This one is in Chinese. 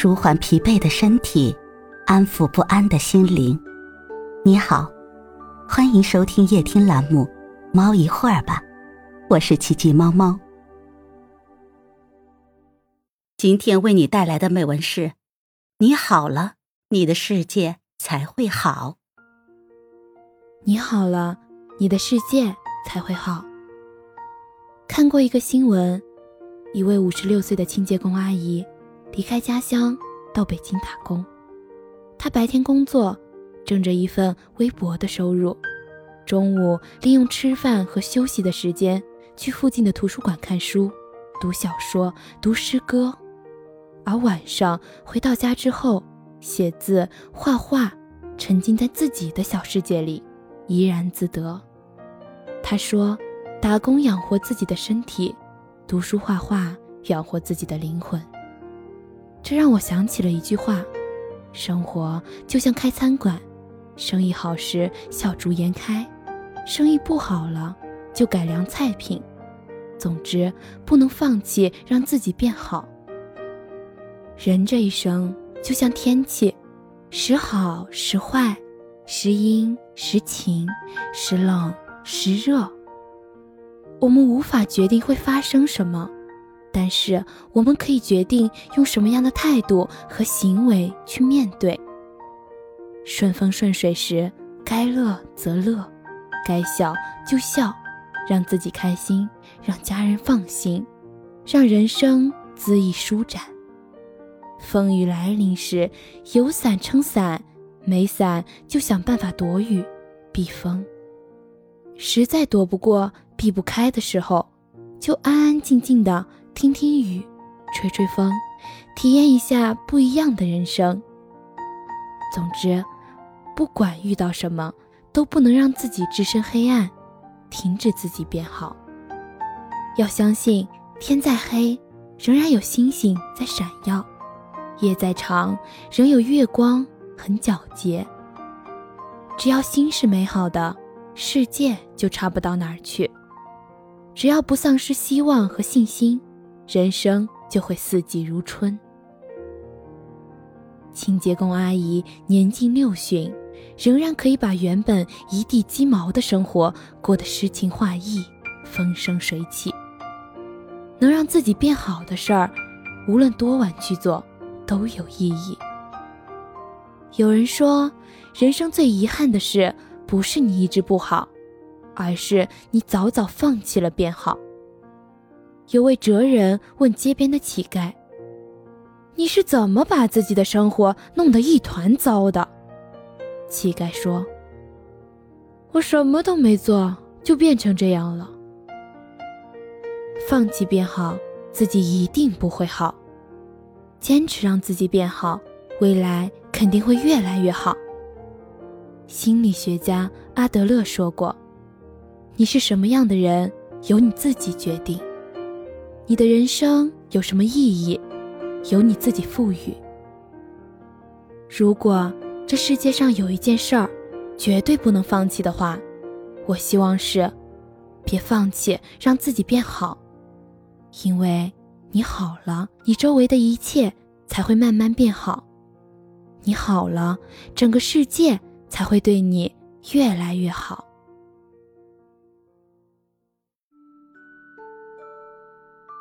舒缓疲惫的身体，安抚不安的心灵。你好，欢迎收听夜听栏目《猫一会儿吧》，我是奇迹猫猫。今天为你带来的美文是：你好了，你的世界才会好。你好了，你的世界才会好。看过一个新闻，一位五十六岁的清洁工阿姨。离开家乡到北京打工，他白天工作，挣着一份微薄的收入，中午利用吃饭和休息的时间去附近的图书馆看书、读小说、读诗歌，而晚上回到家之后，写字、画画，沉浸在自己的小世界里，怡然自得。他说：“打工养活自己的身体，读书画画养活自己的灵魂。”这让我想起了一句话：生活就像开餐馆，生意好时笑逐颜开，生意不好了就改良菜品。总之，不能放弃让自己变好。人这一生就像天气，时好时坏，时阴时晴，时冷时热。我们无法决定会发生什么。但是我们可以决定用什么样的态度和行为去面对。顺风顺水时，该乐则乐，该笑就笑，让自己开心，让家人放心，让人生恣意舒展。风雨来临时，有伞撑伞，没伞就想办法躲雨、避风。实在躲不过、避不开的时候，就安安静静的。听听雨，吹吹风，体验一下不一样的人生。总之，不管遇到什么，都不能让自己置身黑暗，停止自己变好。要相信，天再黑，仍然有星星在闪耀；夜再长，仍有月光很皎洁。只要心是美好的，世界就差不到哪儿去。只要不丧失希望和信心。人生就会四季如春。清洁工阿姨年近六旬，仍然可以把原本一地鸡毛的生活过得诗情画意、风生水起。能让自己变好的事儿，无论多晚去做，都有意义。有人说，人生最遗憾的事，不是你一直不好，而是你早早放弃了变好。有位哲人问街边的乞丐：“你是怎么把自己的生活弄得一团糟的？”乞丐说：“我什么都没做，就变成这样了。放弃变好，自己一定不会好；坚持让自己变好，未来肯定会越来越好。”心理学家阿德勒说过：“你是什么样的人，由你自己决定。”你的人生有什么意义，由你自己赋予。如果这世界上有一件事儿，绝对不能放弃的话，我希望是，别放弃让自己变好，因为你好了，你周围的一切才会慢慢变好，你好了，整个世界才会对你越来越好。